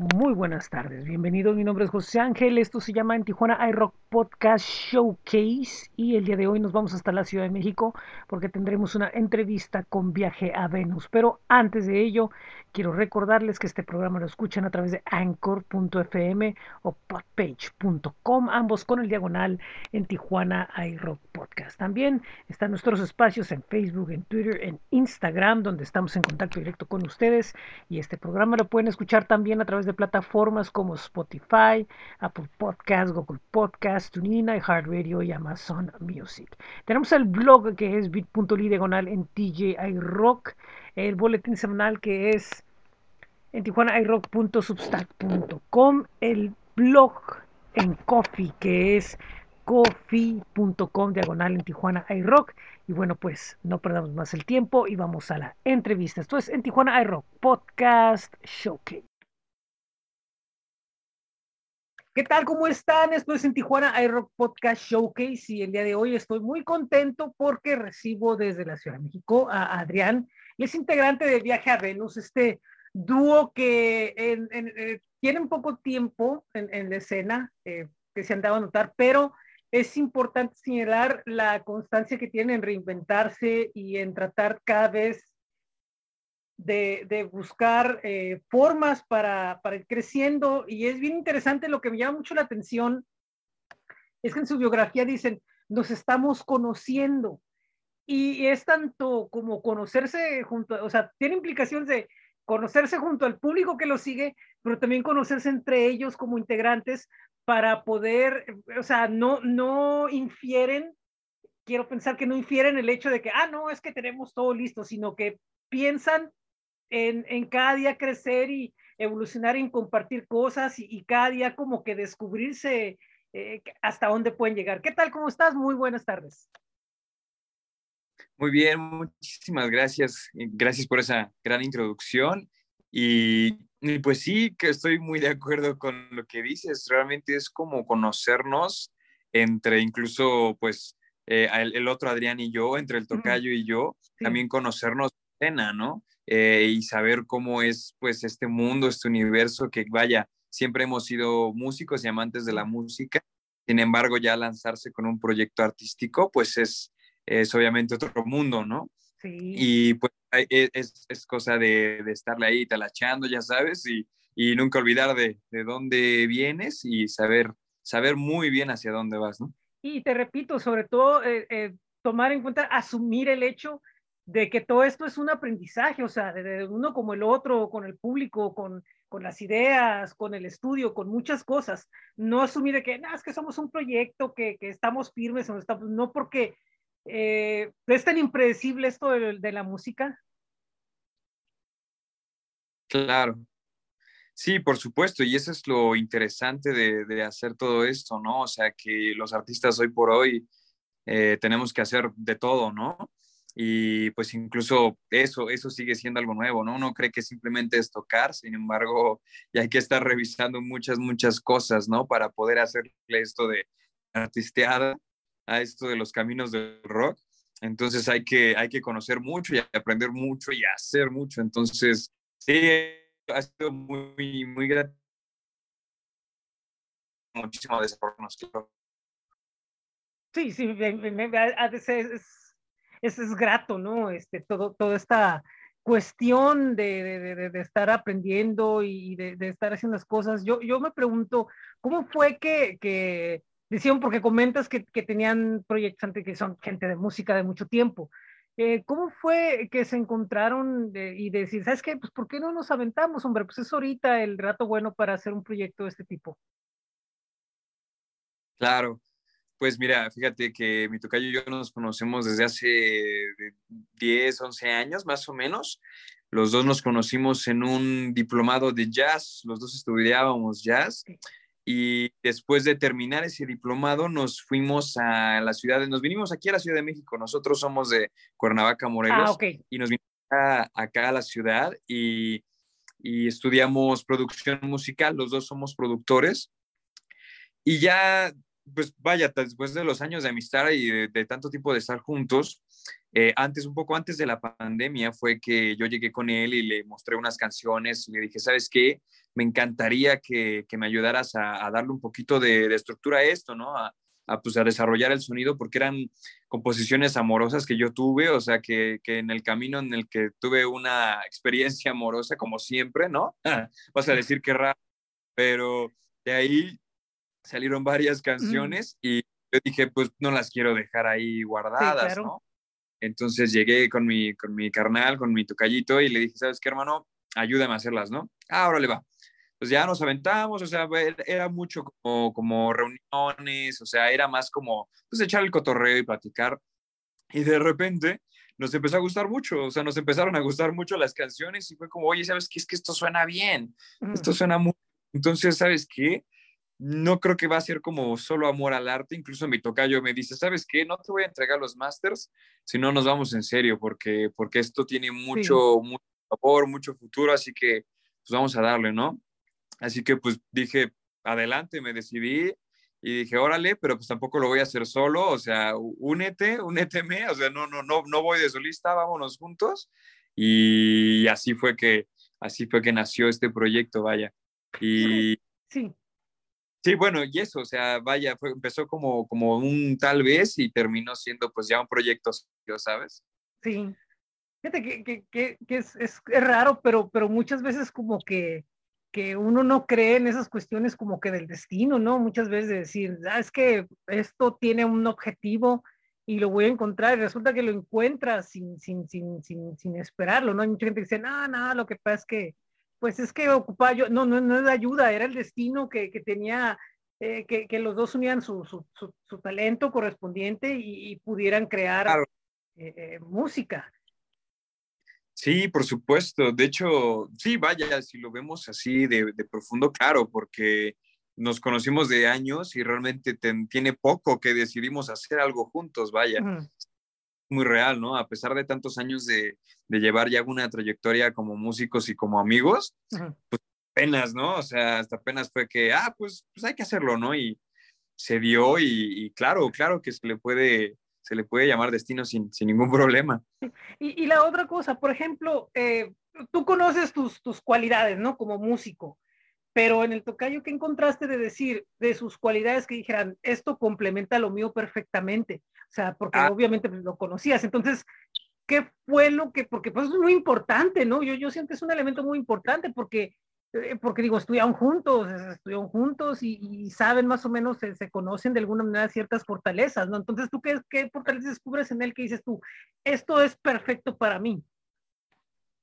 Muy buenas tardes, bienvenidos. Mi nombre es José Ángel. Esto se llama en Tijuana iRock Podcast Showcase. Y el día de hoy nos vamos hasta la Ciudad de México porque tendremos una entrevista con viaje a Venus. Pero antes de ello, quiero recordarles que este programa lo escuchan a través de anchor.fm o podpage.com, ambos con el diagonal en Tijuana iRock Podcast. También están nuestros espacios en Facebook, en Twitter, en Instagram, donde estamos en contacto directo con ustedes. Y este programa lo pueden escuchar también a través de plataformas como Spotify, Apple Podcast, Google Podcast, TuneIn, iHeartRadio y Amazon Music. Tenemos el blog que es bit.ly diagonal en TJI Rock, el boletín semanal que es en tijuanairock.substack.com, el blog en Coffee que es coffee.com diagonal en Tijuana iRock. Y bueno, pues no perdamos más el tiempo y vamos a la entrevista. Esto es en Tijuana iRock Podcast Showcase. ¿Qué tal? ¿Cómo están? Esto es en Tijuana iRock Podcast Showcase y el día de hoy estoy muy contento porque recibo desde la Ciudad de México a Adrián, y es integrante de Viaje a Venus, este dúo que en, eh, tienen poco tiempo en, la escena, eh, que se han dado a notar, pero es importante señalar la constancia que tienen en reinventarse y en tratar cada vez de, buscar eh, formas para, para ir creciendo. Y es bien interesante lo que me llama mucho la atención es que en su biografía dicen nos estamos conociendo y es tanto como conocerse junto, o sea, tiene implicaciones de conocerse junto al público que lo sigue, pero también conocerse entre ellos como integrantes para poder, o sea, no, no infieren, quiero pensar que no infieren el hecho de que, ah, no, es que tenemos todo listo, sino que piensan en, cada día crecer y evolucionar en compartir cosas y, cada día como que descubrirse eh, hasta dónde pueden llegar. ¿Qué tal? ¿Cómo estás? Muy buenas tardes. Muy bien, muchísimas gracias. Gracias por esa gran introducción. Y, pues sí, que estoy muy de acuerdo con lo que dices. Realmente es como conocernos entre incluso, pues, eh, el, otro Adrián y yo, entre el tocayo y yo, también conocernos cena, ¿no? Eh, y saber cómo es pues este mundo, este universo que vaya, siempre hemos sido músicos y amantes de la música, sin embargo ya lanzarse con un proyecto artístico pues es, es obviamente otro mundo, ¿no? Sí. Y pues e, es, es cosa de, de, estarle ahí talacheando, ya sabes, y, y nunca olvidar de, de, dónde vienes y saber, saber muy bien hacia dónde vas, ¿no? Y te repito, sobre todo eh, eh, tomar en cuenta, asumir el hecho de que todo esto es un aprendizaje, o sea, de, uno como el otro, con el público, con, con las ideas, con el estudio, con muchas cosas. No asumir de que, no, es que somos un proyecto, que, que estamos firmes, no, no porque eh, es tan impredecible esto de, de, la música. Claro. Sí, por supuesto, y eso es lo interesante de, de hacer todo esto, ¿no? O sea, que los artistas hoy por hoy eh, tenemos que hacer de todo, ¿no? Y pues incluso eso, eso sigue siendo algo nuevo, ¿no? Uno cree que simplemente es tocar, sin embargo, ya hay que estar revisando muchas, muchas cosas, ¿no? Para poder hacerle esto de artisteada a esto de los caminos del rock. Entonces hay que, hay que conocer mucho y aprender mucho y hacer mucho. Entonces, sí, ha sido muy, muy gratificante. Muchísimo desarrollo. Sí, sí, a veces eso es grato, ¿no? Este, todo, toda esta cuestión de, de, estar aprendiendo y de, estar haciendo las cosas. Yo, yo me pregunto, ¿cómo fue que, que decían, porque comentas que, que, tenían proyectos antes que son gente de música de mucho tiempo? Eh, ¿Cómo fue que se encontraron y decir, ¿sabes qué? Pues, ¿por qué no nos aventamos, hombre? Pues es ahorita el rato bueno para hacer un proyecto de este tipo. Claro, pues mira, fíjate que mi tocayo y yo nos conocemos desde hace 10, 11 años más o menos. Los dos nos conocimos en un diplomado de jazz, los dos estudiábamos jazz. Y después de terminar ese diplomado nos fuimos a la ciudad, nos vinimos aquí a la Ciudad de México, nosotros somos de Cuernavaca, Morelos, ah, y nos vinimos acá, a la ciudad y, y estudiamos producción musical, los dos somos productores. Y ya pues vaya, después de los años de amistad y de, tanto tiempo de estar juntos, eh, antes, un poco antes de la pandemia, fue que yo llegué con él y le mostré unas canciones y le dije, ¿sabes qué? me encantaría que, que me ayudaras a, darle un poquito de, de estructura a esto, ¿no? A, a, pues, a desarrollar el sonido porque eran composiciones amorosas que yo tuve, o sea, que, que, en el camino en el que tuve una experiencia amorosa, como siempre, ¿no? Vas a decir que raro, pero de ahí salieron varias canciones mm. y yo dije, pues no las quiero dejar ahí guardadas, sí, claro. ¿no? Entonces llegué con mi, con mi carnal, con mi tocallito y le dije, ¿sabes qué, hermano? Ayúdame a hacerlas, ¿no? Ah, ahora le va pues ya nos aventamos, o sea, era mucho como, como reuniones, o sea, era más como, pues echar el cotorreo y platicar. Y de repente nos empezó a gustar mucho, o sea, nos empezaron a gustar mucho las canciones y fue como, oye, ¿sabes qué? Es que esto suena bien, esto suena muy... Entonces, ¿sabes qué? No creo que va a ser como solo amor al arte, incluso mi tocayo me dice, ¿sabes qué? No te voy a entregar los masters si no nos vamos en serio, porque, porque esto tiene mucho, sí. mucho sabor, mucho futuro, así que pues vamos a darle, ¿no? Así que pues dije, adelante, me decidí y dije, órale, pero pues tampoco lo voy a hacer solo, o sea, únete, úneteme, o sea, no, no, no, no voy de solista, vámonos juntos. Y así fue que, así fue que nació este proyecto, vaya. Y sí. Sí, bueno, y eso, o sea, vaya, fue, empezó como, como un tal vez y terminó siendo pues ya un proyecto, ¿sabes? Sí. Fíjate que, que, que, que es, es, es, raro, pero, pero muchas veces como que que uno no cree en esas cuestiones como que del destino, ¿no? Muchas veces de decir, ah, es que esto tiene un objetivo y lo voy a encontrar y resulta que lo encuentras sin, sin, sin, sin, sin esperarlo, ¿no? Hay mucha gente que dice, no, no, lo que pasa es que, pues es que ocupaba yo, no, no, no es de ayuda, era el destino que, que tenía, eh, que, que, los dos unían su, su, su, su talento correspondiente y, y pudieran crear claro. eh, eh, música. Sí, por supuesto. De hecho, sí, vaya, si lo vemos así de, de profundo, claro, porque nos conocimos de años y realmente ten, tiene poco que decidimos hacer algo juntos, vaya. Uh -huh. Muy real, ¿no? A pesar de tantos años de, de, llevar ya una trayectoria como músicos y como amigos, uh -huh. pues apenas, ¿no? O sea, hasta apenas fue que, ah, pues, pues hay que hacerlo, ¿no? Y se dio y, y claro, claro que se le puede se le puede llamar destino sin, sin ningún problema. Y, y, la otra cosa, por ejemplo, eh, tú conoces tus, tus cualidades, ¿no? Como músico, pero en el tocayo, ¿qué encontraste de decir de sus cualidades que dijeran, esto complementa lo mío perfectamente? O sea, porque ah. obviamente pues, lo conocías. Entonces, ¿qué fue lo que, porque pues es muy importante, ¿no? Yo, yo siento que es un elemento muy importante porque eh, porque digo, estudiaron juntos, estudiaron juntos y, y saben más o menos, se, se, conocen de alguna manera ciertas fortalezas, ¿no? Entonces, ¿tú qué, qué fortalezas descubres en él que dices tú, esto es perfecto para mí?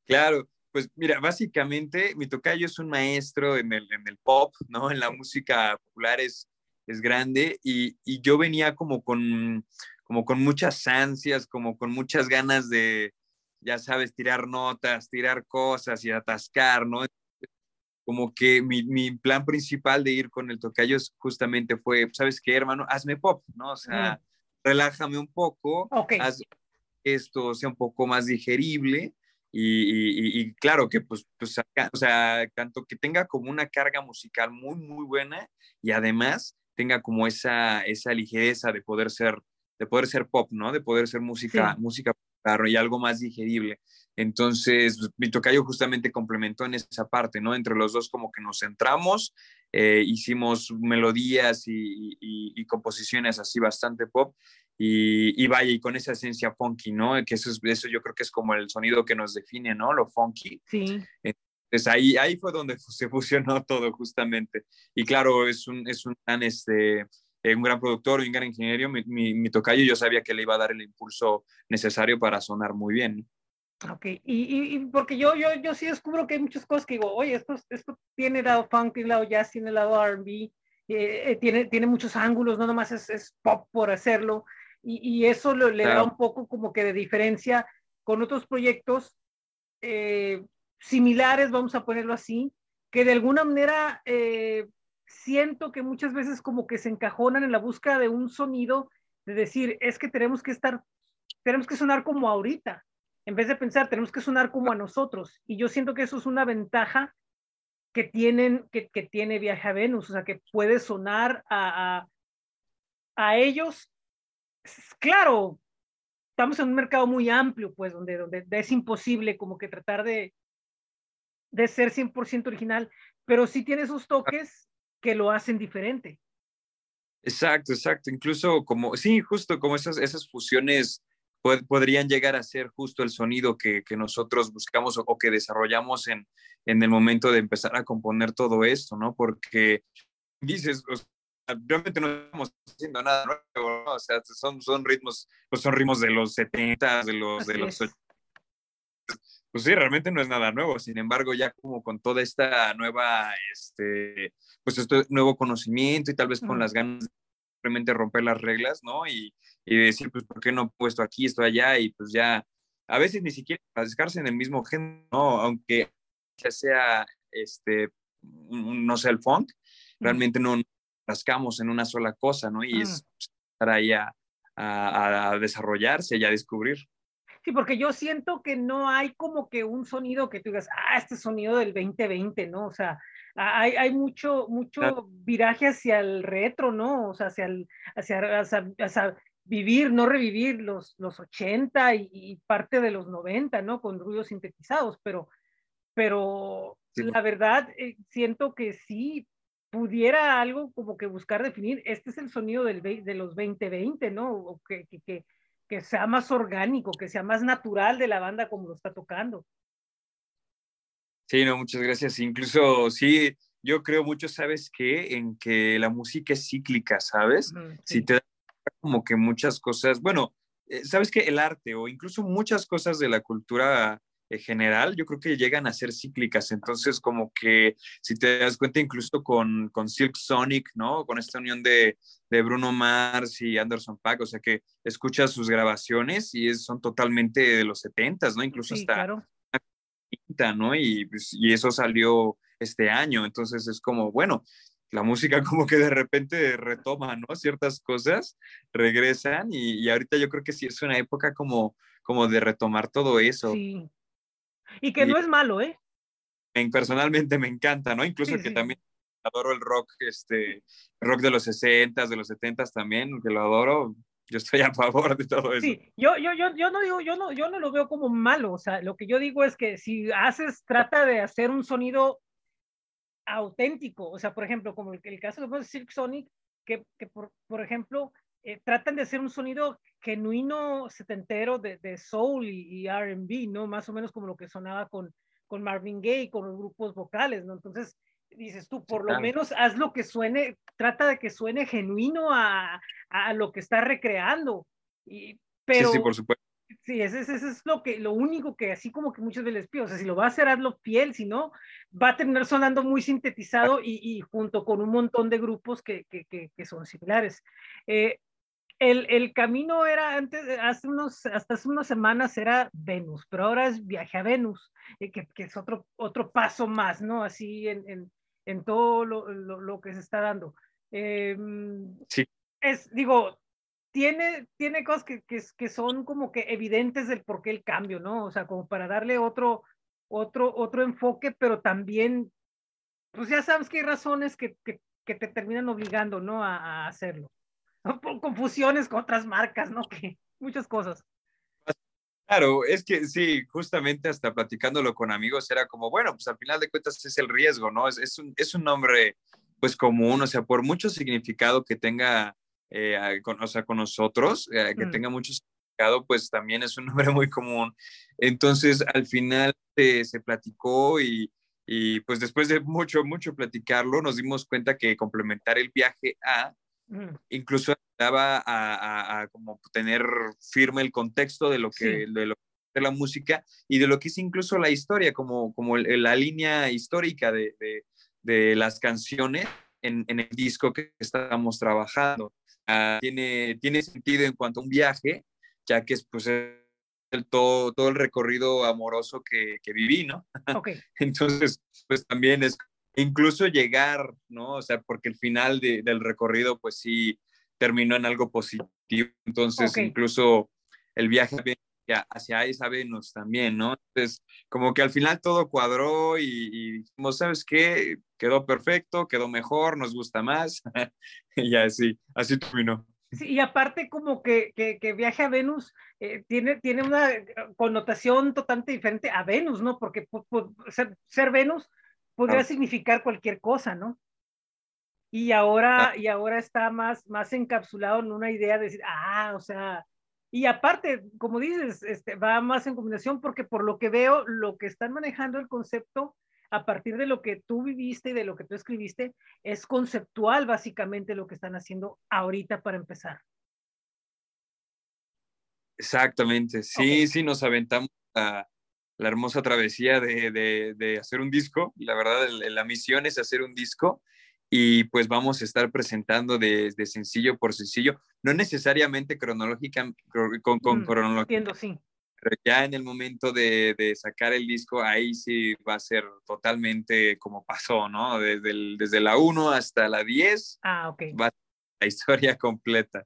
Claro, pues mira, básicamente mi tocayo es un maestro en el, en el pop, ¿no? En la música popular es, es grande y, y yo venía como con, como con muchas ansias, como con muchas ganas de, ya sabes, tirar notas, tirar cosas y atascar, ¿no? como que mi, mi, plan principal de ir con el tocayo justamente fue, ¿sabes qué, hermano? Hazme pop, ¿no? O sea, mm. relájame un poco, okay. haz esto sea un poco más digerible y, y, y claro que pues, pues, o sea, tanto que tenga como una carga musical muy, muy buena y además tenga como esa, esa ligereza de poder ser, de poder ser pop, ¿no? De poder ser música, sí. música y algo más digerible. Entonces, mi tocayo justamente complementó en esa parte, ¿no? Entre los dos como que nos centramos, eh, hicimos melodías y, y, y, composiciones así bastante pop y, y, vaya, y con esa esencia funky, ¿no? Que eso, es, eso yo creo que es como el sonido que nos define, ¿no? Lo funky. Sí. Entonces ahí, ahí fue donde se fusionó todo justamente. Y claro, es un, es un gran, este, eh, un gran productor, un gran ingeniero, mi, mi, mi tocayo, yo sabía que le iba a dar el impulso necesario para sonar muy bien. Ok, y, y, y, porque yo, yo, yo sí descubro que hay muchas cosas que digo, oye, esto, esto tiene lado funk, tiene lado jazz, tiene lado RB, eh, eh, tiene, tiene muchos ángulos, no nomás es, es pop por hacerlo, y, y eso lo, le claro. da un poco como que de diferencia con otros proyectos eh, similares, vamos a ponerlo así, que de alguna manera eh, siento que muchas veces como que se encajonan en la búsqueda de un sonido, de decir, es que tenemos que estar, tenemos que sonar como ahorita en vez de pensar, tenemos que sonar como a nosotros. Y yo siento que eso es una ventaja que, tienen, que, que tiene Viaje a Venus, o sea, que puede sonar a, a, a, ellos. Claro, estamos en un mercado muy amplio, pues, donde, donde es imposible como que tratar de, de ser 100% original, pero sí tiene sus toques que lo hacen diferente. Exacto, exacto. Incluso como, sí, justo como esas, esas fusiones podrían llegar a ser justo el sonido que, que nosotros buscamos o, que desarrollamos en, en, el momento de empezar a componer todo esto, ¿no? Porque dices, realmente no estamos haciendo nada nuevo, ¿no? O sea, son, son ritmos, pues son ritmos de los 70, de los, de los 80. Pues sí, realmente no es nada nuevo. Sin embargo, ya como con toda esta nueva, este, pues este nuevo conocimiento y tal vez con las ganas de simplemente romper las reglas, ¿no? Y, y decir, pues, ¿por qué no he puesto aquí, esto allá? Y pues ya, a veces ni siquiera rascarse en el mismo género, ¿no? Aunque ya sea, este, no sé, el funk, realmente no rascamos en una sola cosa, ¿no? Y es estar ahí a, a, desarrollarse y a descubrir. Sí, porque yo siento que no hay como que un sonido que tú digas, ah, este sonido del 2020, ¿no? O sea, hay, hay mucho, mucho viraje hacia el retro, ¿no? O sea, hacia, el, hacia, hacia, vivir, no revivir los, los 80 y, parte de los 90, ¿no? Con ruidos sintetizados, pero, pero la verdad eh, siento que sí pudiera algo como que buscar definir, este es el sonido del, de los 2020, ¿no? O que, que, que, sea más orgánico, que sea más natural de la banda como lo está tocando. Sí, no, muchas gracias. Incluso sí, yo creo mucho, ¿sabes qué? En que la música es cíclica, ¿sabes? Si te como que muchas cosas, bueno, eh, sabes que el arte o incluso muchas cosas de la cultura en general, yo creo que llegan a ser cíclicas. Entonces, como que si te das cuenta, incluso con, con Silk Sonic, ¿no? Con esta unión de, de Bruno Mars y Anderson Paak, o sea que escuchas sus grabaciones y son totalmente de los 70 ¿no? Incluso hasta claro. ¿no? Y, pues, y eso salió este año. Entonces es como, bueno, la música como que de repente retoma, ¿no? Ciertas cosas regresan y, ahorita yo creo que sí es una época como, como de retomar todo eso. Sí. Y que no es malo, ¿eh? Personalmente me encanta, ¿no? Incluso que también adoro el rock, este, rock de los 60 de los 70 también, que lo adoro. Yo estoy a favor de todo eso. Sí, yo, yo, yo, yo no digo, yo no, yo no lo veo como malo. O sea, lo que yo digo es que si haces, trata de hacer un sonido auténtico. O sea, por ejemplo, como el, el caso de Silk Sonic, que, que por, por ejemplo, eh, tratan de hacer un sonido genuino setentero de, de soul y, y RB, ¿no? Más o menos como lo que sonaba con, con Marvin Gaye, con los grupos vocales, ¿no? Entonces, dices tú, por lo menos haz lo que suene, trata de que suene genuino a, a lo que está recreando. Y, pero, sí, sí, por supuesto. Sí, ese, ese, es lo, que, lo único que así como que veces les pido, o sea, si lo va a hacer, hazlo fiel, si no, va a terminar sonando muy sintetizado y, y junto con un montón de grupos que, que, que, son similares. Eh, el, el, camino era antes, hace unos, hasta hace unas semanas era Venus, pero ahora es viaje a Venus, eh, que, que, es otro, otro paso más, ¿no? Así en, en, en todo lo, lo, lo, que se está dando. Eh, sí. Es, digo, tiene, tiene cosas que, que, que, son como que evidentes del por qué el cambio, ¿no? O sea, como para darle otro, otro, otro enfoque, pero también, pues ya sabes que hay razones que, que, que te terminan obligando, ¿no? A, a hacerlo. Confusiones con otras marcas, ¿no? Que muchas cosas. Claro, es que sí, justamente hasta platicándolo con amigos era como, bueno, pues al final de cuentas es el riesgo, ¿no? Es, es, un, es un nombre pues común, o sea, por mucho significado que tenga eh, con, o sea, con nosotros, eh, que mm. tenga mucho significado, pues también es un nombre muy común. Entonces, al final se platicó y, y, pues después de mucho, mucho platicarlo, nos dimos cuenta que complementar el viaje a, mm. incluso ayudaba a, a, como tener firme el contexto de lo que, de lo de la música y de lo que es incluso la historia, como, como la línea histórica de, de, de las canciones en, en, el disco que estamos trabajando. Ah, tiene, tiene sentido en cuanto a un viaje, ya que es pues el, todo, todo el recorrido amoroso que, que viví, ¿no? Okay. Entonces, pues también es incluso llegar, ¿no? O sea, porque el final de, del recorrido, pues sí, terminó en algo positivo. Entonces, incluso el viaje hacia esa Venus también, ¿no? Entonces, como que al final todo cuadró y, como ¿sabes qué? Quedó perfecto, quedó mejor, nos gusta más, y así, así terminó. Sí, y aparte como que, que, viaje a Venus eh, tiene, tiene una connotación totalmente diferente a Venus, ¿no? Porque ser, ser, Venus podría significar cualquier cosa, ¿no? Y ahora, y ahora está más, más encapsulado en una idea de decir, ah, o sea, y aparte, como dices, este, va más en combinación porque por lo que veo, lo que están manejando el concepto a partir de lo que tú viviste y de lo que tú escribiste, es conceptual básicamente lo que están haciendo ahorita para empezar. Exactamente, sí, sí, nos aventamos a la hermosa travesía de, de, hacer un disco. La verdad, la misión es hacer un disco y pues vamos a estar presentando de, sencillo por sencillo, no necesariamente cronológica, con, con mm, cronología. Entiendo, sí. Pero ya en el momento de, de, sacar el disco, ahí sí va a ser totalmente como pasó, ¿no? Desde, el, desde la 1 hasta la 10. Ah, ok. Va la historia completa.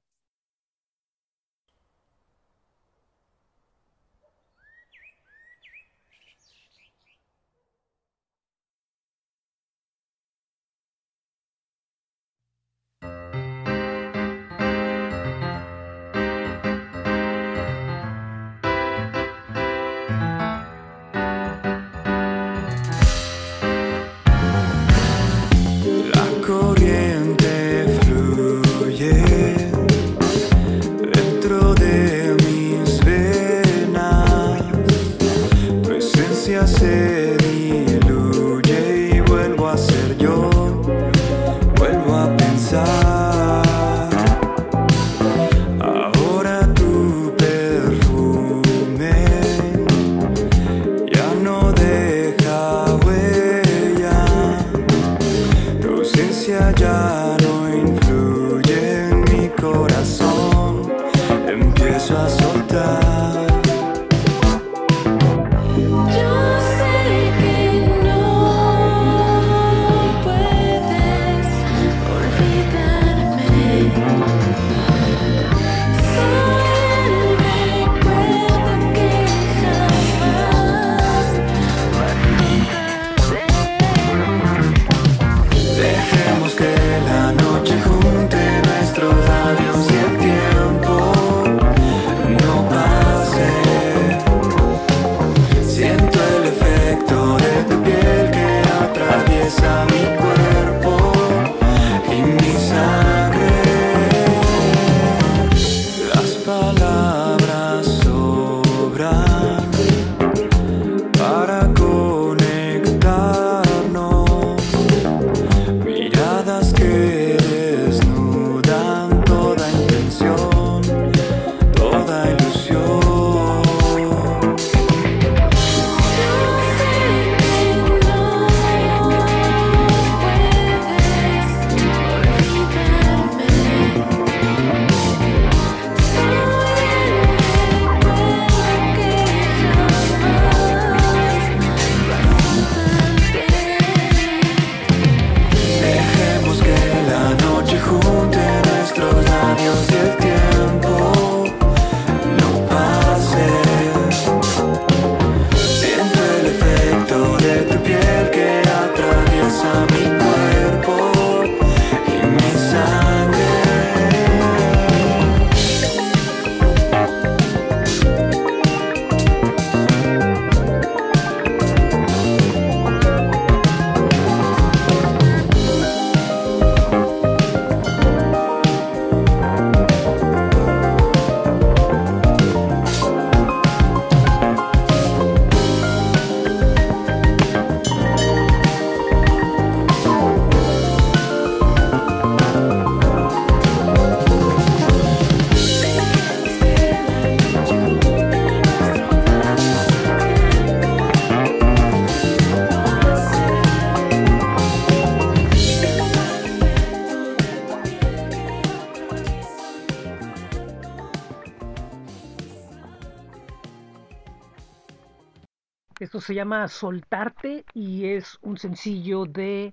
Llama Soltarte y es un sencillo de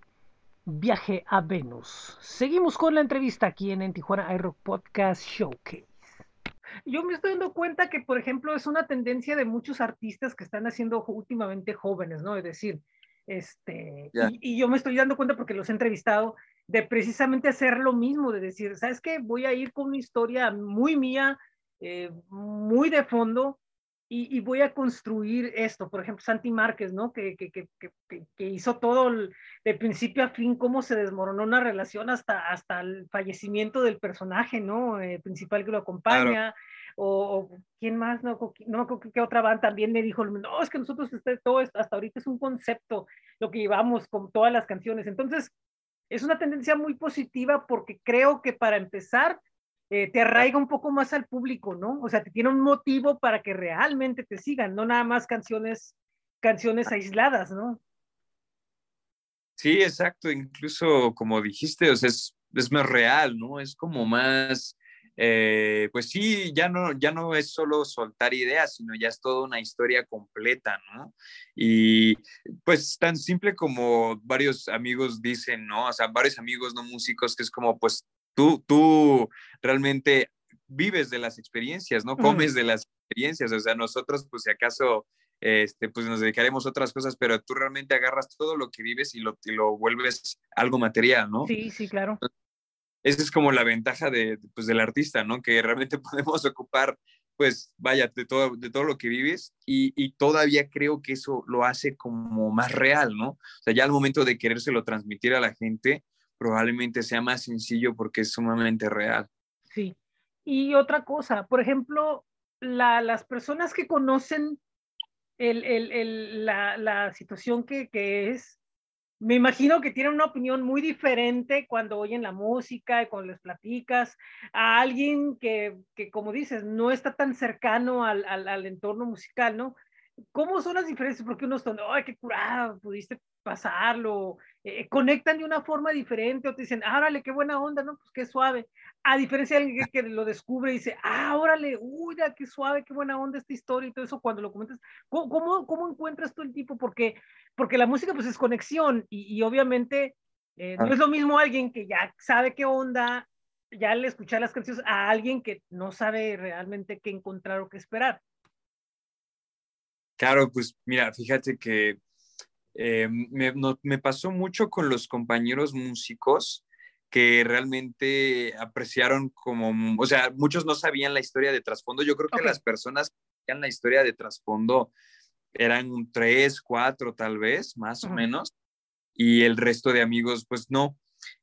Viaje a Venus. Seguimos con la entrevista aquí en, en Tijuana iRock Podcast Showcase. Yo me estoy dando cuenta que, por ejemplo, es una tendencia de muchos artistas que están haciendo últimamente jóvenes, ¿no? Es decir, este, y, yo me estoy dando cuenta porque los he entrevistado, de precisamente hacer lo mismo, de decir, ¿sabes qué? Voy a ir con una historia muy mía, eh, muy de fondo, y, voy a construir esto. Por ejemplo, Santi Márquez, ¿no? Que, que, que, que hizo todo de principio a fin, cómo se desmoronó una relación hasta, hasta el fallecimiento del personaje, ¿no? Eh, principal que lo acompaña. O, quién más, no, no qué otra banda también me dijo, no, es que nosotros este, todo esto, hasta ahorita es un concepto lo que llevamos con todas las canciones. Entonces, es una tendencia muy positiva porque creo que para empezar, eh, te arraiga un poco más al público, ¿no? O sea, te tiene un motivo para que realmente te sigan, no nada más canciones, canciones aisladas, ¿no? Sí, exacto, incluso como dijiste, o sea, es, es más real, ¿no? Es como más, eh, pues sí, ya no, ya no es solo soltar ideas, sino ya es toda una historia completa, ¿no? Y pues tan simple como varios amigos dicen, ¿no? O sea, varios amigos no músicos que es como, pues Tú, tú realmente vives de las experiencias, ¿no? Comes de las experiencias, o sea, nosotros, pues si acaso, este, pues nos dedicaremos a otras cosas, pero tú realmente agarras todo lo que vives y lo, lo vuelves algo material, ¿no? Sí, sí, claro. Esa es como la ventaja de, pues, del artista, ¿no? Que realmente podemos ocupar, pues, vaya, de todo, de todo lo que vives y, y, todavía creo que eso lo hace como más real, ¿no? O sea, ya al momento de querérselo transmitir a la gente, probablemente sea más sencillo porque es sumamente real. Sí. Y otra cosa, por ejemplo, las personas que conocen la, situación que, es, me imagino que tienen una opinión muy diferente cuando oyen la música y cuando les platicas a alguien que, como dices, no está tan cercano al, al, entorno musical, ¿no? ¿Cómo son las diferencias? Porque unos están, ay, qué curada, pudiste pasarlo, eh, conectan de una forma diferente o te dicen, ah, órale, qué buena onda, ¿no? Pues qué suave. A diferencia de alguien que, lo descubre y dice, ah, órale, uy, qué suave, qué buena onda esta historia y todo eso cuando lo comentas. ¿Cómo, cómo, encuentras tú el tipo? Porque, porque la música pues es conexión y, obviamente eh, no es lo mismo alguien que ya sabe qué onda, ya le escuchar las canciones a alguien que no sabe realmente qué encontrar o qué esperar. Claro, pues mira, fíjate que eh, me, pasó mucho con los compañeros músicos que realmente apreciaron como, o sea, muchos no sabían la historia de trasfondo. Yo creo que las personas que sabían la historia de trasfondo eran tres, cuatro tal vez, más o menos, y el resto de amigos, pues no.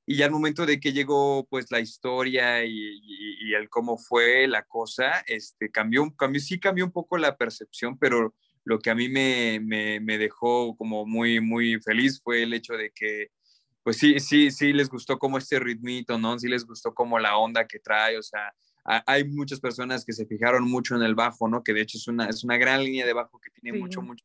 Y ya al momento de que llegó pues la historia y, el cómo fue la cosa, este, cambió, cambió, sí cambió un poco la percepción, pero lo que a mí me, me, dejó como muy, muy feliz fue el hecho de que, pues sí, sí, sí les gustó como este ritmito, ¿no? Sí les gustó como la onda que trae, o sea, hay muchas personas que se fijaron mucho en el bajo, ¿no? Que de hecho es una, es una gran línea de bajo que tiene mucho, mucho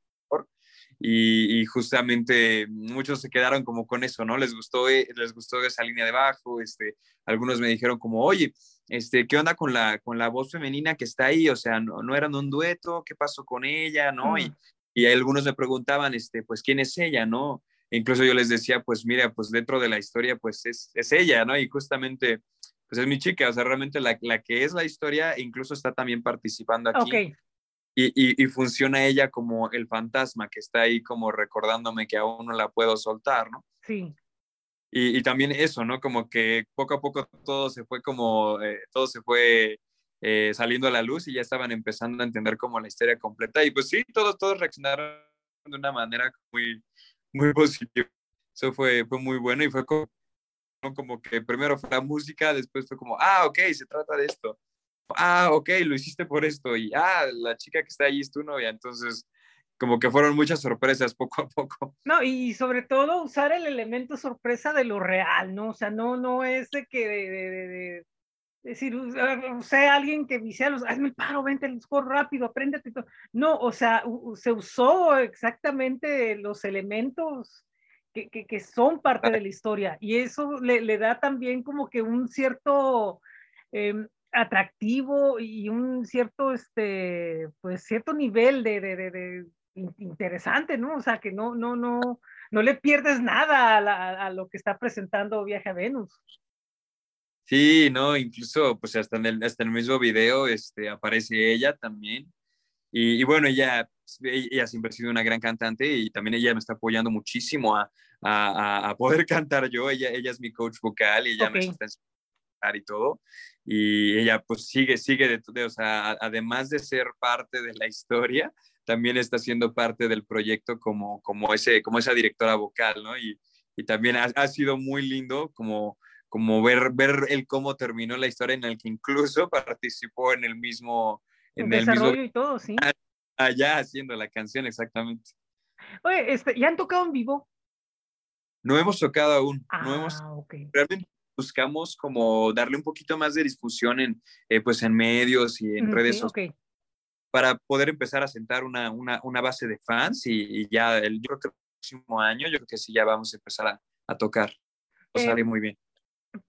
y, justamente muchos se quedaron como con eso, ¿no? Les gustó, eh, les gustó esa línea de bajo, este, algunos me dijeron como, oye, este, ¿qué onda con la, con la voz femenina que está ahí? O sea, ¿no, no eran un dueto? ¿Qué pasó con ella? ¿No? Y, mm. y algunos me preguntaban, este, pues, ¿quién es ella? ¿No? E incluso yo les decía, pues, mira, pues dentro de la historia, pues es, es ella, ¿no? Y justamente, pues es mi chica, o sea, realmente la, la que es la historia, incluso está también participando aquí. Okay y, y, funciona ella como el fantasma que está ahí como recordándome que aún no la puedo soltar, ¿no? Sí. Y, y también eso, ¿no? Como que poco a poco todo se fue como, eh, todo se fue eh, saliendo a la luz y ya estaban empezando a entender como la historia completa. Y pues sí, todos, todos reaccionaron de una manera muy, muy positiva. Eso fue, fue muy bueno y fue como, como que primero fue la música, después fue como, ah, ok, se trata de esto ah, ok, lo hiciste por esto, y ah, la chica que está ahí es tu novia, entonces como que fueron muchas sorpresas poco a poco. No, y sobre todo usar el elemento sorpresa de lo real, ¿no? O sea, no, no es de que de, de, decir, sea alguien que dice, los, hazme el paro, vente, el score rápido, apréndete. Todo. No, o sea, se usó exactamente los elementos que, que, son parte de la historia y eso le, le da también como que un cierto... Eh, atractivo y un cierto, este, pues cierto nivel de, interesante, ¿no? O sea, que no, no, no, no le pierdes nada a, a, lo que está presentando Viaje a Venus. Sí, no, incluso, pues hasta en el, hasta el mismo video, este, aparece ella también. Y, y bueno, ella, ella siempre ha sido una gran cantante y también ella me está apoyando muchísimo a, a, a poder cantar yo. Ella, ella es mi coach vocal y ella me está y todo. Y ella pues sigue, sigue, de, o sea, además de ser parte de la historia, también está siendo parte del proyecto como, como, ese, como esa directora vocal, ¿no? Y, y también ha, ha, sido muy lindo como, como ver, ver el cómo terminó la historia en el que incluso participó en el mismo... En el desarrollo mismo, y todo, sí. Allá haciendo la canción, exactamente. Oye, este, ¿ya han tocado en vivo? No hemos tocado aún. Ah, no hemos, okay. Realmente buscamos como darle un poquito más de difusión en, eh, pues en medios y en redes sociales. Para poder empezar a sentar una, una, una base de fans y, y ya el, yo creo que el próximo año, yo creo que sí ya vamos a empezar a, a tocar. Nos Eh, sale muy bien.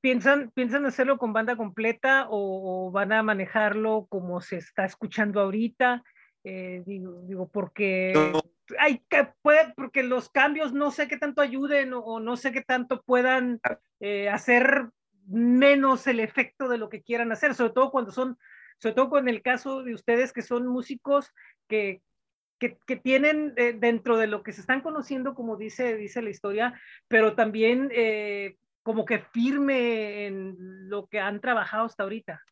¿Piensan, ¿Piensan hacerlo con banda completa o, o van a manejarlo como se está escuchando ahorita? Eh, digo, digo, porque No. hay que puede, porque los cambios no sé qué tanto ayuden o, o no sé qué tanto puedan eh, hacer menos el efecto de lo que quieran hacer, sobre todo cuando son, sobre todo con el caso de ustedes que son músicos que, que, que tienen eh, dentro de lo que se están conociendo, como dice, dice la historia, pero también eh, como que firme en lo que han trabajado hasta ahorita.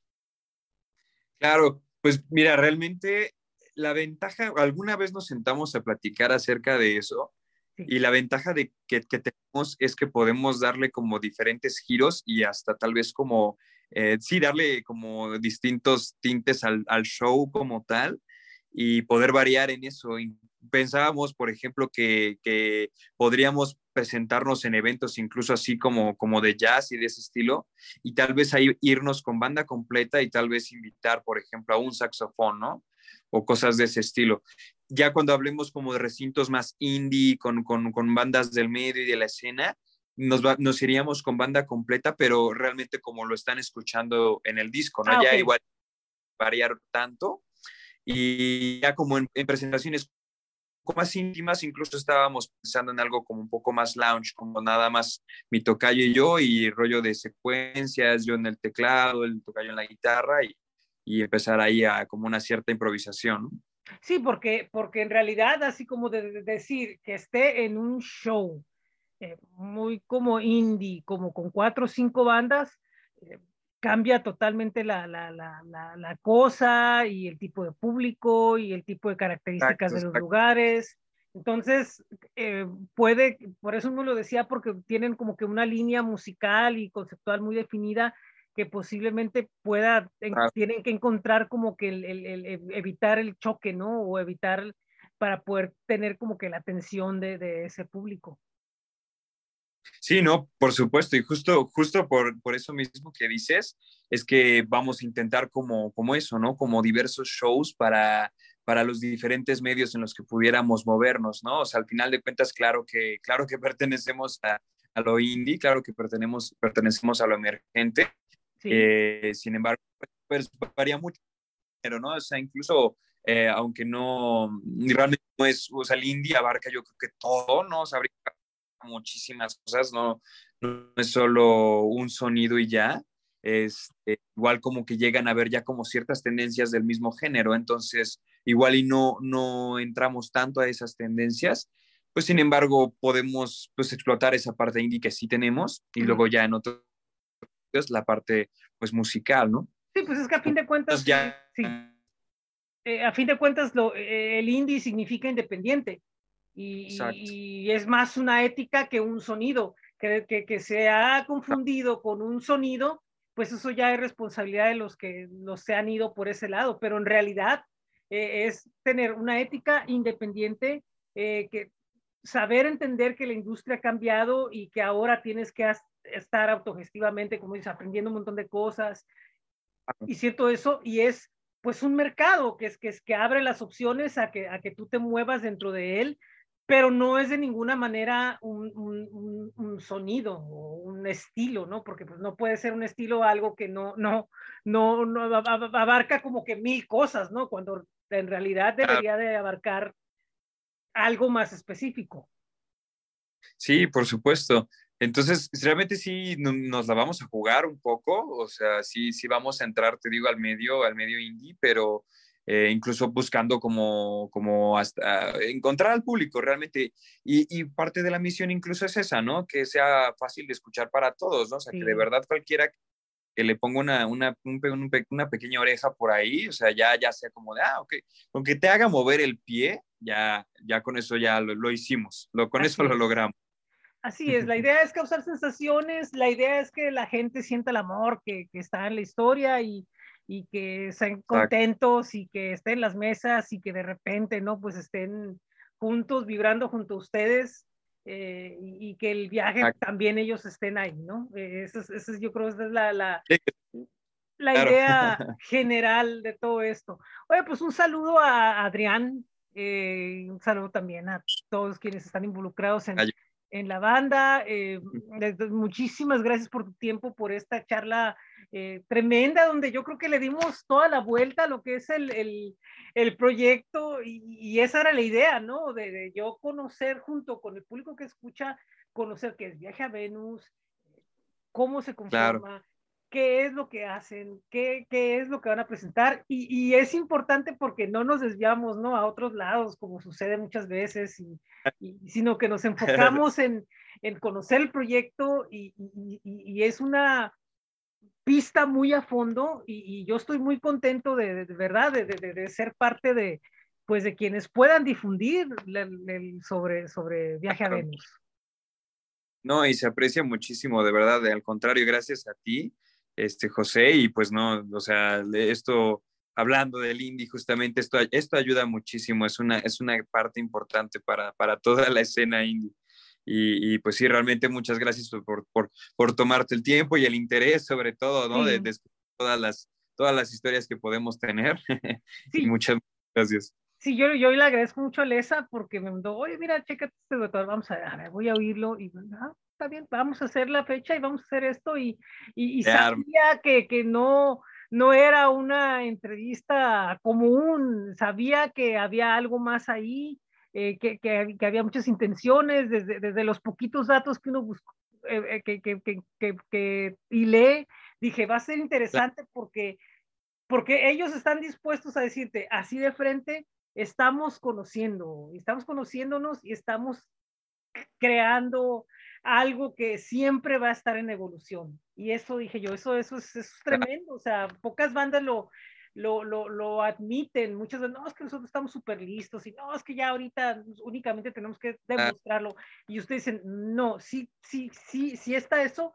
Claro, pues mira, realmente la ventaja, alguna vez nos sentamos a platicar acerca de eso Sí. y la ventaja de que, que tenemos es que podemos darle como diferentes giros y hasta tal vez como, eh, sí, darle como distintos tintes al, al show como tal y poder variar en eso. Pensábamos, por ejemplo, que, que podríamos presentarnos en eventos incluso así como, como de jazz y de ese estilo, y tal vez ahí irnos con banda completa y tal vez invitar, por ejemplo, a un saxofón, ¿no? O cosas de ese estilo. Ya cuando hablemos como de recintos más indie, con, con, con bandas del medio y de la escena, nos, va, nos, iríamos con banda completa, pero realmente como lo están escuchando en el disco, ¿no? Ah, ya igual variar tanto. Y ya como en, en presentaciones más íntimas, incluso estábamos pensando en algo como un poco más lounge, como nada más mi tocayo y yo, y rollo de secuencias, yo en el teclado, el tocayo en la guitarra, y, y empezar ahí a como una cierta improvisación. ¿no? Sí, porque, porque en realidad, así como de, de decir que esté en un show eh, muy como indie, como con cuatro o cinco bandas, eh, cambia totalmente la, la, la, la, cosa y el tipo de público y el tipo de características exacto, de los exacto. lugares. Entonces, eh, puede, por eso uno lo decía, porque tienen como que una línea musical y conceptual muy definida que posiblemente pueda, ah. tienen que encontrar como que el, el, el, evitar el choque, ¿no? O evitar para poder tener como que la atención de, de ese público. Sí, no, por supuesto, y justo, justo por, por eso mismo que dices, es que vamos a intentar como, como eso, ¿no? Como diversos shows para, para los diferentes medios en los que pudiéramos movernos, ¿no? O sea, al final de cuentas, claro que, claro que pertenecemos a, a lo indie, claro que pertenecemos, pertenecemos a lo emergente, sí. eh, sin embargo, pues varía mucho, pero, ¿no? O sea, incluso, eh, aunque no, realmente no es, o sea, el indie abarca yo creo que todo, ¿no? O sea, muchísimas cosas, no, no es solo un sonido y ya, es eh, igual como que llegan a ver ya como ciertas tendencias del mismo género, entonces igual y no, no entramos tanto a esas tendencias, pues sin embargo podemos pues explotar esa parte indie que sí tenemos y luego ya en otros la parte pues musical, ¿no? Sí, pues es que a fin de cuentas, ya, sí. Eh, a fin de cuentas lo, eh, el indie significa independiente. Y, y, es más una ética que un sonido, que, que, que, se ha confundido con un sonido, pues eso ya es responsabilidad de los que los se han ido por ese lado, pero en realidad eh, es tener una ética independiente, eh, que saber entender que la industria ha cambiado y que ahora tienes que estar autogestivamente, como dices, aprendiendo un montón de cosas, y cierto eso, y es pues un mercado que es que, es que abre las opciones a que, a que tú te muevas dentro de él, pero no es de ninguna manera un, un, un, sonido o un estilo, ¿no? Porque pues no puede ser un estilo algo que no, no, no, no abarca como que mil cosas, ¿no? Cuando en realidad debería de abarcar algo más específico. Sí, por supuesto. Entonces, realmente sí nos la vamos a jugar un poco, o sea, sí, sí vamos a entrar, te digo, al medio, al medio indie, pero eh, incluso buscando como, como hasta encontrar al público realmente. Y, y, parte de la misión incluso es esa, ¿no? Que sea fácil de escuchar para todos, ¿no? O sea, sí. que de verdad cualquiera que le ponga una, una, una pequeña oreja por ahí, o sea, ya, ya sea como de, ah, ok, con que te haga mover el pie, ya, ya con eso ya lo, hicimos, lo, con eso lo logramos. Así es, la idea es causar sensaciones, la idea es que la gente sienta el amor que, que está en la historia y, y que estén contentos y que estén en las mesas y que de repente, ¿no? Pues estén juntos, vibrando junto a ustedes eh, y, que el viaje también ellos estén ahí, ¿no? Eh, eso, es, yo creo que esa es la, la, la idea general de todo esto. Oye, pues un saludo a Adrián, eh, un saludo también a todos quienes están involucrados en, en la banda. Eh, muchísimas gracias por tu tiempo, por esta charla eh, tremenda, donde yo creo que le dimos toda la vuelta a lo que es el, el, el proyecto y, esa era la idea, ¿no? De, yo conocer junto con el público que escucha, conocer qué es Viaje a Venus, cómo se conforma, qué es lo que hacen, qué, qué es lo que van a presentar. Y, y, es importante porque no nos desviamos ¿no? a otros lados, como sucede muchas veces, y, sino que nos enfocamos en, en conocer el proyecto y, y, es una pista muy a fondo y, yo estoy muy contento de, de verdad de, de, de, ser parte de pues de quienes puedan difundir el, sobre, sobre Viaje a Venus. No, y se aprecia muchísimo, de verdad, al contrario, gracias a ti este, José, y pues no, o sea, esto, hablando del indie, justamente esto, esto ayuda muchísimo, es una, es una parte importante para, para toda la escena indie. Y, pues sí, realmente muchas gracias por, por, por, tomarte el tiempo y el interés, sobre todo, ¿no? De, de, todas, las, todas las historias que podemos tener. Sí. muchas gracias. Sí, yo, yo le agradezco mucho a Lesa porque me mandó, oye, mira, chécate este doctor, vamos a, a ver, voy a oírlo y, ah, está bien, vamos a hacer la fecha y vamos a hacer esto y, y, sabía que, que no, no era una entrevista común, sabía que había algo más ahí, eh, que, que, que, había muchas intenciones, desde, desde los poquitos datos que uno buscó, eh, eh, que, que, y lee, dije, va a ser interesante porque, porque ellos están dispuestos a decirte así de frente, estamos conociendo, estamos conociéndonos y estamos creando algo que siempre va a estar en evolución. Y eso dije yo, eso, eso, es, eso es tremendo. O sea, pocas bandas lo, lo, lo, lo admiten. Muchas veces, no, es que nosotros estamos súper listos y no, es que ya ahorita únicamente tenemos que demostrarlo. Y ustedes dicen, no, sí, sí, sí, sí está eso,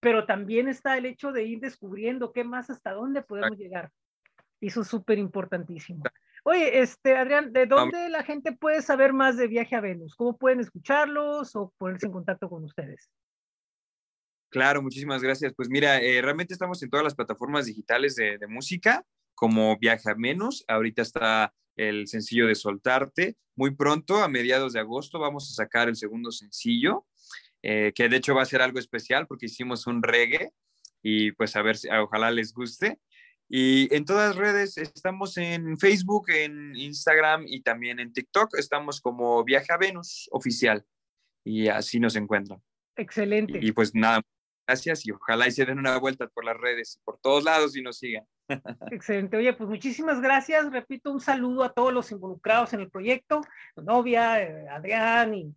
pero también está el hecho de ir descubriendo qué más, hasta dónde podemos llegar. Eso es súper importantísimo. Oye, este, Adrián, ¿de dónde la gente puede saber más de Viaje a Venus? ¿Cómo pueden escucharlos o ponerse en contacto con ustedes? Claro, muchísimas gracias. Pues mira, eh, realmente estamos en todas las plataformas digitales de, música, como Viaje a Venus. Ahorita está el sencillo de Soltarte. Muy pronto, a mediados de agosto, vamos a sacar el segundo sencillo, eh, que de hecho va a ser algo especial porque hicimos un reggae y pues a ver si ojalá les guste. Y en todas las redes estamos en Facebook, en Instagram y también en TikTok. Estamos como Viaje a Venus oficial y así nos encuentran. Excelente. Y, pues nada, gracias y ojalá y se den una vuelta por las redes, por todos lados y nos sigan. Excelente. Oye, pues muchísimas gracias. Repito, un saludo a todos los involucrados en el proyecto, tu novia, eh, Adrián y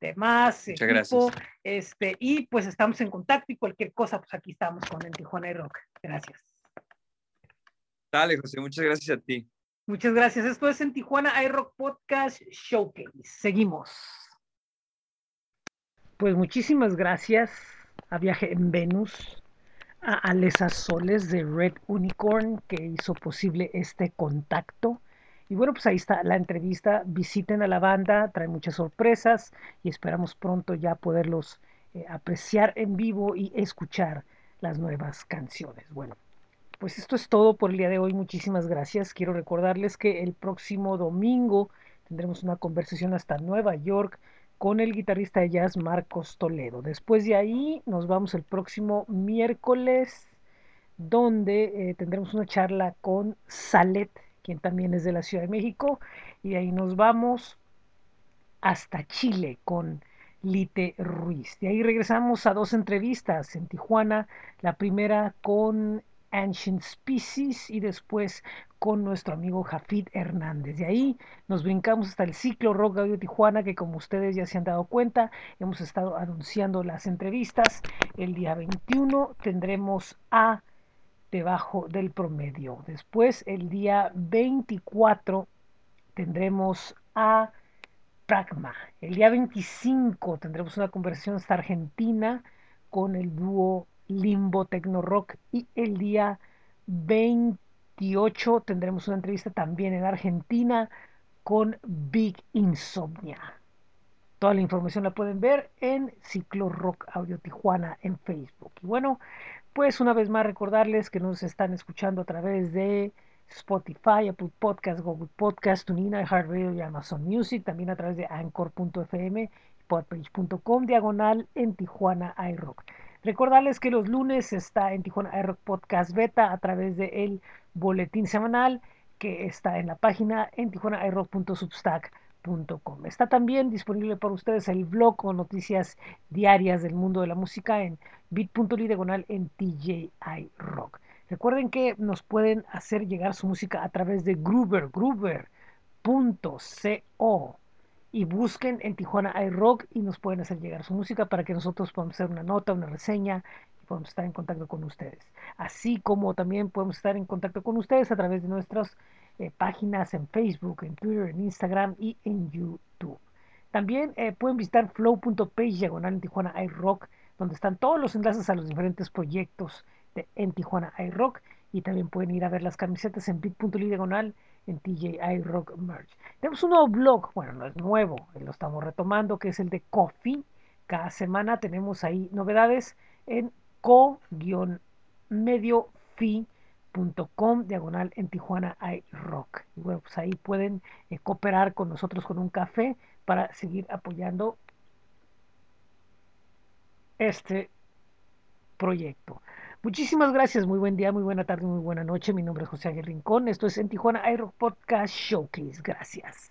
demás. Muchas gracias. Este, y pues estamos en contacto y cualquier cosa, pues aquí estamos con el Tijuana y Rock. Gracias. Dale, José, muchas gracias a ti. Muchas gracias. Esto es en Tijuana iRock Podcast Showcase. Seguimos. Pues muchísimas gracias a Viaje en Venus, a Alesa Soles de Red Unicorn que hizo posible este contacto. Y bueno, pues ahí está la entrevista. Visiten a la banda, trae muchas sorpresas y esperamos pronto ya poderlos eh, apreciar en vivo y escuchar las nuevas canciones. Bueno, pues esto es todo por el día de hoy. Muchísimas gracias. Quiero recordarles que el próximo domingo tendremos una conversación hasta Nueva York con el guitarrista de jazz Marcos Toledo. Después de ahí nos vamos el próximo miércoles donde eh, tendremos una charla con Salet, quien también es de la Ciudad de México, y de ahí nos vamos hasta Chile con Lite Ruiz. De ahí regresamos a dos entrevistas en Tijuana, la primera con Ancient Species y después con nuestro amigo Jafid Hernández. De ahí nos brincamos hasta el ciclo Rock Audio Tijuana, que como ustedes ya se han dado cuenta, hemos estado anunciando las entrevistas. El día 21 tendremos a debajo del promedio. Después, el día 24, tendremos a Pragma. El día 25 tendremos una conversación hasta Argentina con el dúo Limbo Tecno Rock y el día 28 tendremos una entrevista también en Argentina con Big Insomnia. Toda la información la pueden ver en Ciclo Rock Audio Tijuana en Facebook. Y bueno, pues una vez más recordarles que nos están escuchando a través de Spotify, Apple Podcast, Google Podcast, TuneIn, iHeartRadio y Amazon Music, también a través de Anchor.fm, podpage.com, diagonal en Tijuana iRock. Recordarles que los lunes está en Tijuana iRock Podcast Beta a través del el boletín semanal que está en la página en tijuanairock.substack.com. Está también disponible para ustedes el blog con noticias diarias del mundo de la música en bit.ly diagonal en TJI Rock. Recuerden que nos pueden hacer llegar su música a través de Groover, groover.co y busquen en Tijuana iRock y nos pueden hacer llegar su música para que nosotros podamos hacer una nota, una reseña y podamos estar en contacto con ustedes. Así como también podemos estar en contacto con ustedes a través de nuestras eh, páginas en Facebook, en Twitter, en Instagram y en YouTube. También eh, pueden visitar flow.page diagonal en Tijuana iRock, donde están todos los enlaces a los diferentes proyectos en Tijuana iRock y también pueden ir a ver las camisetas en bit.ly diagonal en TJI Rock Merch. Tenemos un nuevo blog, bueno, no es nuevo, lo estamos retomando, que es el de Coffee. Cada semana tenemos ahí novedades en co-mediofi.com diagonal en Tijuana iRock. Y bueno, pues ahí pueden eh, cooperar con nosotros con un café para seguir apoyando este proyecto. Muchísimas gracias, muy buen día, muy buena tarde, muy buena noche. Mi nombre es José Ángel Rincón. Esto es en Tijuana Aero Podcast Showcase. Gracias.